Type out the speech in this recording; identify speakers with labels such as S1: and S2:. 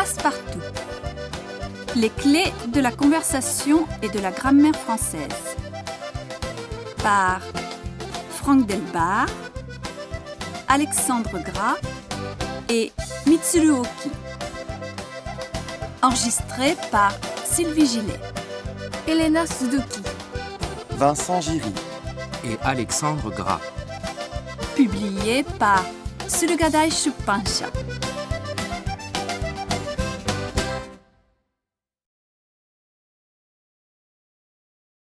S1: Passe-partout. Les clés de la conversation et de la grammaire française. Par Franck Delbar, Alexandre Gras et Mitsuru Oki. Enregistré par Sylvie Gillet.
S2: Elena Suzuki.
S3: Vincent Giry.
S4: et Alexandre Gras.
S1: Publié par Surugadai Shuppansha.